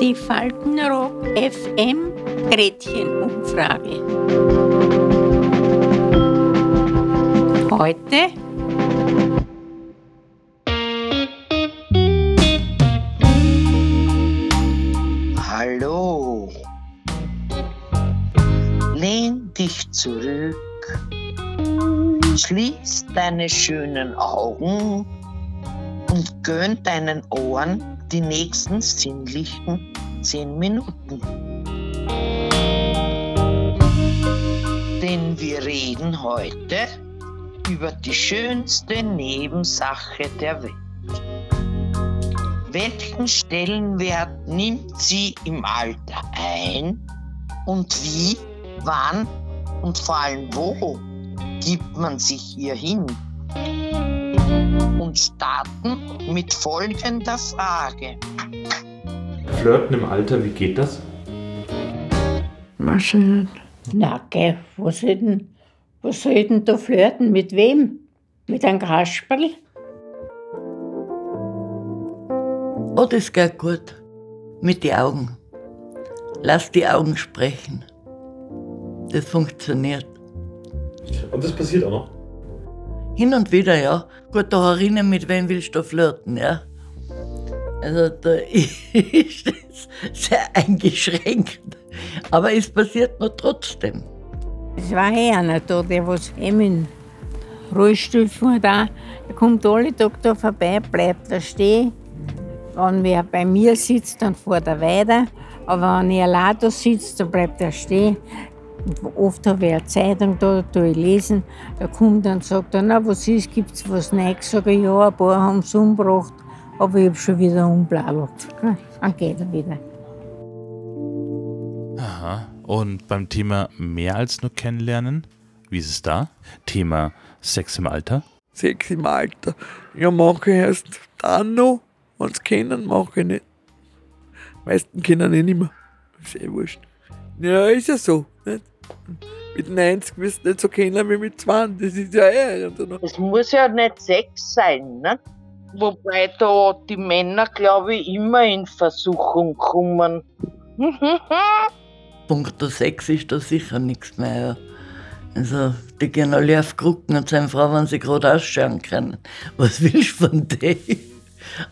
Die Faltenrock FM Gretchenumfrage. Heute Hallo. Lehn dich zurück. Schließ deine schönen Augen und gönn deinen Ohren die nächsten sinnlichen zehn Minuten. Denn wir reden heute über die schönste Nebensache der Welt. Welchen Stellenwert nimmt sie im Alter ein und wie, wann und vor allem wo gibt man sich ihr hin? Und starten mit folgender Frage. Flirten im Alter, wie geht das? Weiß ich nicht. Na, gell, was soll denn, was soll denn da flirten? Mit wem? Mit einem Kasperl? Oh, das geht gut. Mit den Augen. Lass die Augen sprechen. Das funktioniert. Und das passiert auch noch? Hin und wieder, ja. Gut, da erinnern, mit wem willst du flirten, ja? Also da ist es sehr eingeschränkt. Aber es passiert nur trotzdem. Es war eh einer da, der was eben in Rollstuhl fuhr da. Der kommt alle Tage da vorbei, bleibt da stehen. Wenn wer bei mir sitzt, dann fährt er weiter. Aber wenn er allein da sitzt, dann bleibt er stehen. Oft habe ich eine Zeitung da, da ich lesen. Da kommt er und sagt er, na, was ist, gibt es was Neues? Sag ich, ja, ein paar haben es umgebracht, aber ich habe schon wieder umblabbelt. Dann geht er wieder. Aha. Und beim Thema mehr als nur kennenlernen, wie ist es da? Thema Sex im Alter? Sex im Alter. Ja, mache ich erst dann noch, wenn sie kennen, mache ich nicht. Die meisten kennen ich nicht mehr. Ist eh wurscht. Ja, ist ja so. Mit 90 wirst du nicht so kennen wie mit 20. Das ist ja eh. Es muss ja nicht Sex sein, ne? Wobei da die Männer, glaube ich, immer in Versuchung kommen. Punkt 6 ist da sicher nichts mehr. Also, die gehen alle auf Krücken und sind froh, wenn sie gerade ausschauen können. Was willst du von denen?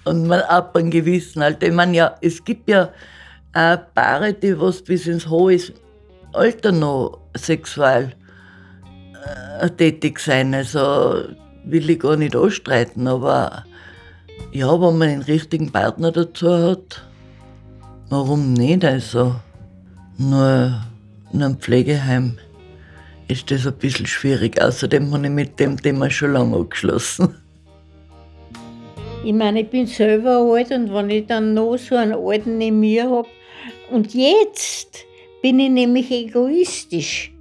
Und man ab einem gewissen Alter. Ich meine, ja, es gibt ja auch Paare, die was bis ins hohe Alter noch sexuell äh, tätig sein. Also will ich gar nicht anstreiten, aber ja, wenn man den richtigen Partner dazu hat, warum nicht? Also nur in einem Pflegeheim ist das ein bisschen schwierig. Außerdem habe ich mit dem Thema schon lange angeschlossen. Ich meine, ich bin selber alt und wenn ich dann noch so einen Alten neben mir habe. Und jetzt bin ich nämlich egoistisch.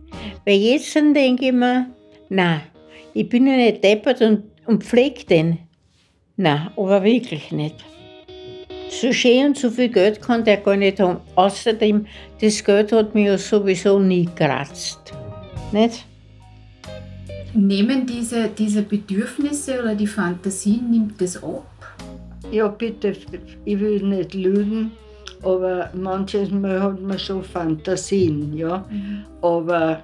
Weil jetzt dann denke ich mir, na, ich bin ja nicht deppert und, und pflege den. Na, aber wirklich nicht. So schön und so viel Geld kann der gar nicht haben. Außerdem, das Geld hat mich ja sowieso nie gekratzt. Nicht? Nehmen diese, diese Bedürfnisse oder die Fantasien, nimmt das ab? Ja, bitte, ich will nicht lügen, aber manches Mal hat man schon Fantasien, ja. Aber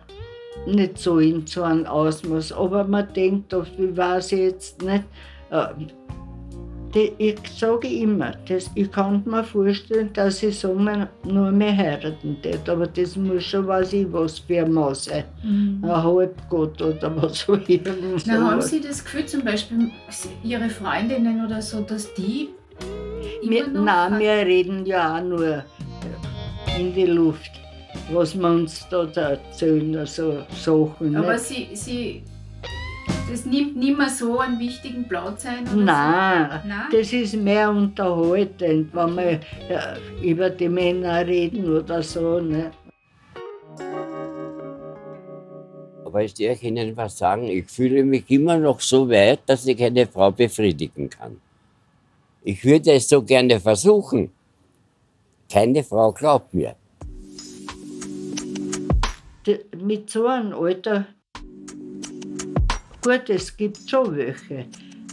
nicht so in so einem Ausmaß. Aber man denkt oft, wie war es jetzt nicht? Äh, ich sage immer, das, ich kann mir vorstellen, dass ich so nur mehr heiraten tät, aber das muss schon, weiß ich, was für ein Mann sein. Ein Halbgott oder was auch immer. Na, haben Sie das Gefühl, zum Beispiel Ihre Freundinnen oder so, dass die Wir, noch nein, wir reden ja auch nur in die Luft, was wir uns da erzählen, also Sachen. Aber nicht? sie, sie, das nimmt nicht mehr so einen wichtigen Platz ein? Oder Nein, So? Nein? das ist mehr unterhaltend, wenn wir ja, über die Männer reden oder so. Ne? Aber ich darf Ihnen was sagen, ich fühle mich immer noch so weit, dass ich eine Frau befriedigen kann. Ich würde es so gerne versuchen. Keine Frau glaubt mir. Mit so einem Alter, gut, es gibt schon welche,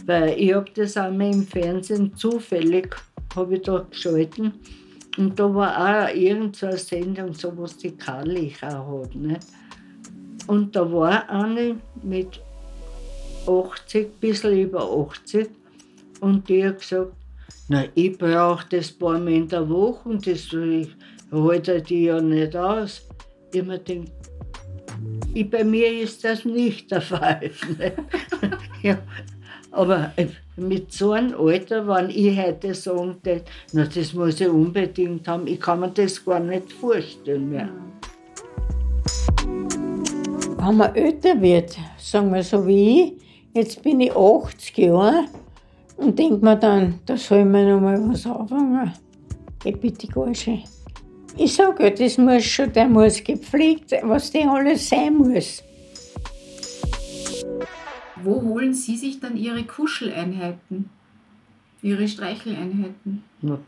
Weil ich habe das einmal im Fernsehen zufällig, habe ich da geschalten. Und da war auch irgendeine Sendung, so Karlich auch hat. Nicht? Und da war eine mit 80, ein bisschen über 80. Und die hat gesagt, na, ich brauche das paar Mal in der Woche und das halte die ja nicht aus. Ich mir gedacht, ich, bei mir ist das nicht der Fall. Ne? ja, aber äh, mit so einem Alter, wenn ich heute sagen würde, na, das muss ich unbedingt haben, ich kann mir das gar nicht vorstellen mehr. Wenn man älter wird, sagen wir so wie ich, jetzt bin ich 80 Jahre und denke mir dann, da soll man noch mal was anfangen. Geh bitte gar schön. Ich sage, das muss schon, der muss gepflegt, was der alles sein muss. Wo holen Sie sich dann Ihre Kuscheleinheiten? Ihre Streicheleinheiten? Na,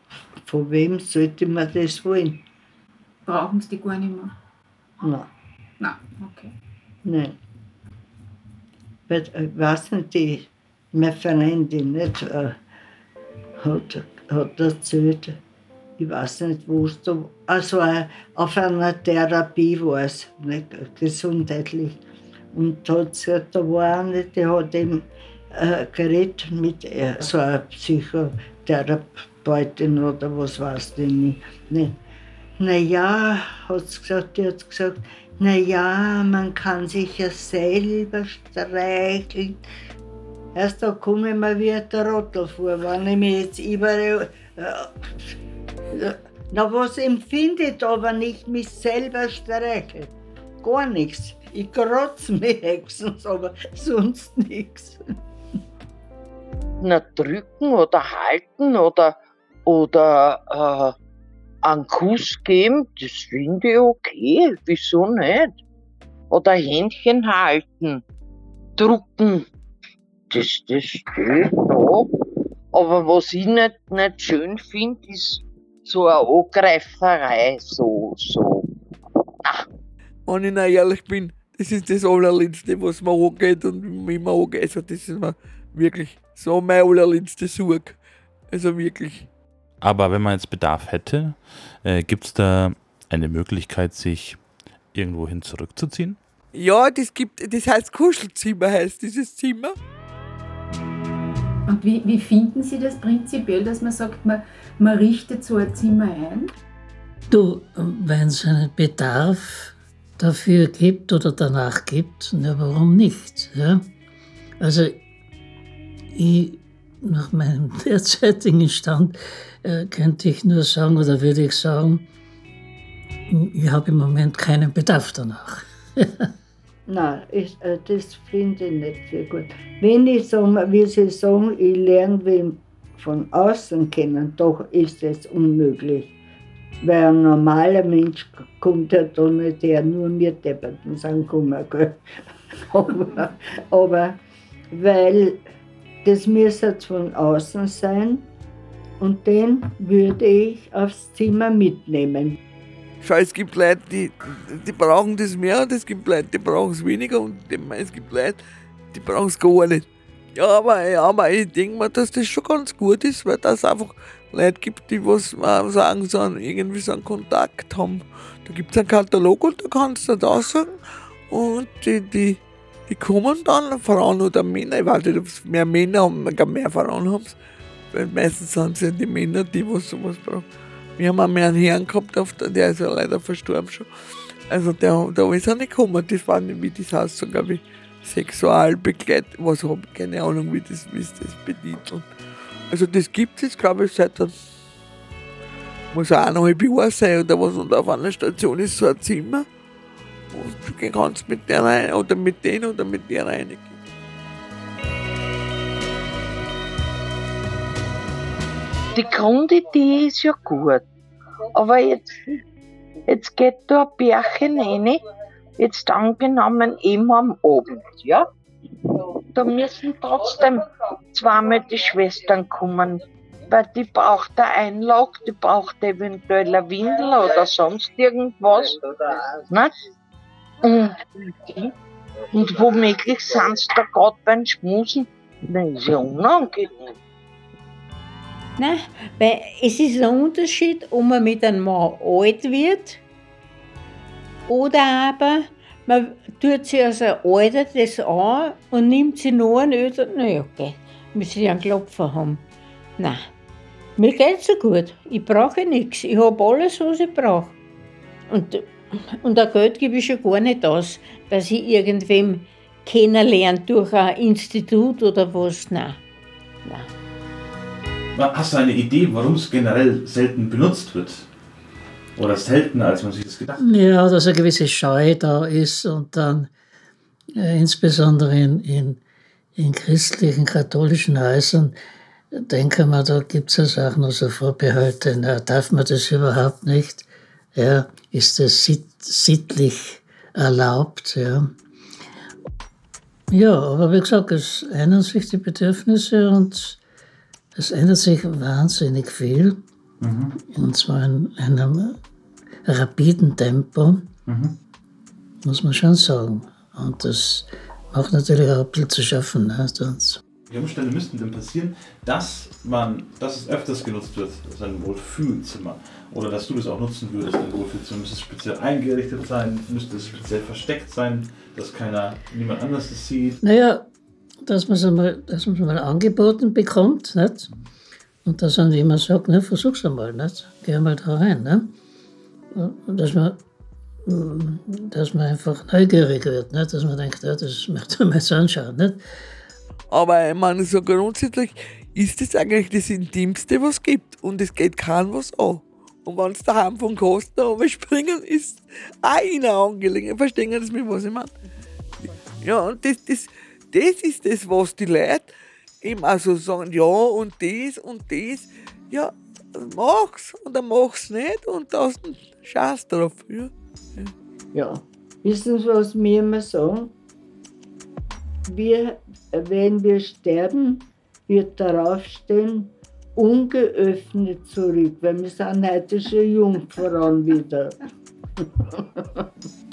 von wem sollte man das wollen? Brauchen Sie die gar nicht mehr? Nein, Nein, okay. nein. Weil, äh, ich weiß nicht, die, meine Freundin nicht, äh, hat, hat erzählt, ich weiß nicht, wo es da, also äh, auf einer Therapie war es, nicht, gesundheitlich. Und hat gesagt, da war eine, die hat eben äh, geredet mit äh, so einer Psychotherapeutin oder was weiß ich nicht. nicht. Naja, hat sie gesagt, die hat gesagt, naja, man kann sich ja selber streicheln. Erst da komme ich mir wie ein Trottel vor, wenn ich mich jetzt überall. Äh, na, was empfinde ich da, wenn ich mich selber streiche? Gar nichts. Ich kratze mich höchstens, aber sonst nichts. Na, drücken oder halten oder, oder äh, einen Kuss geben, das finde ich okay. Wieso nicht? Oder Händchen halten, drucken, das, das steht da. Aber was ich nicht, nicht schön finde, ist so eine Angreiferei, so, so. Wenn ich noch ehrlich bin, das ist das allerletzte, was mir angeht und wie mir angeht. Also das ist mir wirklich so mein allerletzte Sorge. Also wirklich. Aber wenn man jetzt Bedarf hätte, äh, gibt es da eine Möglichkeit, sich irgendwohin zurückzuziehen? Ja, das gibt, das heißt Kuschelzimmer heißt dieses Zimmer. Und wie, wie finden Sie das prinzipiell, dass man sagt, man, man richtet so ein Zimmer ein? Du, wenn es einen Bedarf dafür gibt oder danach gibt, na, warum nicht? Ja? Also, ich, nach meinem derzeitigen Stand äh, könnte ich nur sagen, oder würde ich sagen, ich habe im Moment keinen Bedarf danach. Nein, ich, äh, das finde ich nicht sehr gut. Wenn ich sage, wie Sie sagen, ich lerne wen von außen kennen, doch ist es unmöglich. Weil ein normaler Mensch kommt ja da nicht her, nur mir Depperten sind gekommen. Gell? aber, aber weil das müsste von außen sein und den würde ich aufs Zimmer mitnehmen. Schau, es gibt Leute, die, die brauchen das mehr und es gibt Leute, die brauchen es weniger und es gibt Leute, die brauchen es gar nicht. Ja, aber, ja, aber ich denke mir, dass das schon ganz gut ist, weil das einfach Leute gibt, die was äh, sagen, so einen, irgendwie so einen Kontakt haben. Da gibt es einen Katalog und da kannst du da sagen und die, die, die kommen dann, Frauen oder Männer, ich weiß nicht, ob es mehr Männer haben, glaube mehr Frauen haben weil meistens sind es ja die Männer, die was sowas brauchen. Wir haben einmal einen Herrn gehabt, der, ist ja leider verstorben schon. Also der, da ist er nicht gekommen. Das war nicht, wie das heißt, so glaube ich, Sexualbegleit, was habe ich keine Ahnung, wie das, wie das betitelt. Also das gibt es, glaube ich, seit muss auch eineinhalb Jahre sein oder was. Und auf einer Station ist so ein Zimmer. Und du kannst mit der rein, oder mit denen oder mit der reingehen. Die Grundidee ist ja gut. Aber jetzt, jetzt geht da ein Bärchen rein, jetzt angenommen eben am Abend, ja? Da müssen trotzdem zweimal die Schwestern kommen, weil die braucht eine Einlage, die braucht eventuell eine Windel oder sonst irgendwas. Ne? Und, und womöglich sind sie da gerade beim Schmusen Nein, ist ja unangenehm. Nein, weil es ist ein Unterschied, ob man mit einem Mann alt wird oder aber man tut sich als ein Alter das an und nimmt sich noch einen öder. Na ja, okay, muss ich einen Klopfer haben. Nein, mir geht's so gut. Ich brauche nichts. Ich habe alles, was ich brauche. Und, und ein Geld gebe ich schon gar nicht aus, dass ich irgendwem kennenlerne durch ein Institut oder was. Nein. Nein. Hast du eine Idee, warum es generell selten benutzt wird? Oder seltener, als man sich das gedacht hat? Ja, dass eine gewisse Scheu da ist und dann äh, insbesondere in, in, in christlichen, katholischen Häusern, denke mal, da gibt es ja auch noch so Vorbehalte. Na, darf man das überhaupt nicht? Ja, ist das sitt, sittlich erlaubt? Ja. ja, aber wie gesagt, es ändern sich die Bedürfnisse und es ändert sich wahnsinnig viel. Mhm. Und zwar in einem rapiden Tempo, Mhm. muss man schon sagen. Und das macht natürlich auch ein bisschen zu schaffen. Ne? Sonst. Welche Umstände müssten denn passieren, dass man, dass es öfters genutzt wird, sein Wohlfühlzimmer? Oder dass du das auch nutzen würdest, dein Wohlfühlzimmer? Müsste es speziell eingerichtet sein? Müsste es speziell versteckt sein, dass keiner, niemand anders das sieht? Naja, dass man es einmal, dass man's mal angeboten bekommt, nicht? Und dass dann jemand sagt, ne, versuch's einmal, nicht? Geh mal da rein, ne? Und dass man, dass man einfach neugierig wird, nicht? Dass man denkt, ja, das möchte man so anschauen, nicht? Aber ich meine, so grundsätzlich ist das eigentlich das Intimste, was es gibt. Und es geht keinem was an. Und wenn es daheim vom Kosten springen, ist auch ihnen angelegen. Verstehen Sie mit, was ich meine? Ja, und das, das, das ist das, was die Leute eben also sagen, ja, und das und das. Ja, mach's und dann mach's nicht und das scheiß drauf. Ja. Ja. Wissen Sie, was wir immer sagen? Wir, wenn wir sterben, wird darauf stehen, ungeöffnet zurück, weil wir sind heute schon Jungfrauen wieder.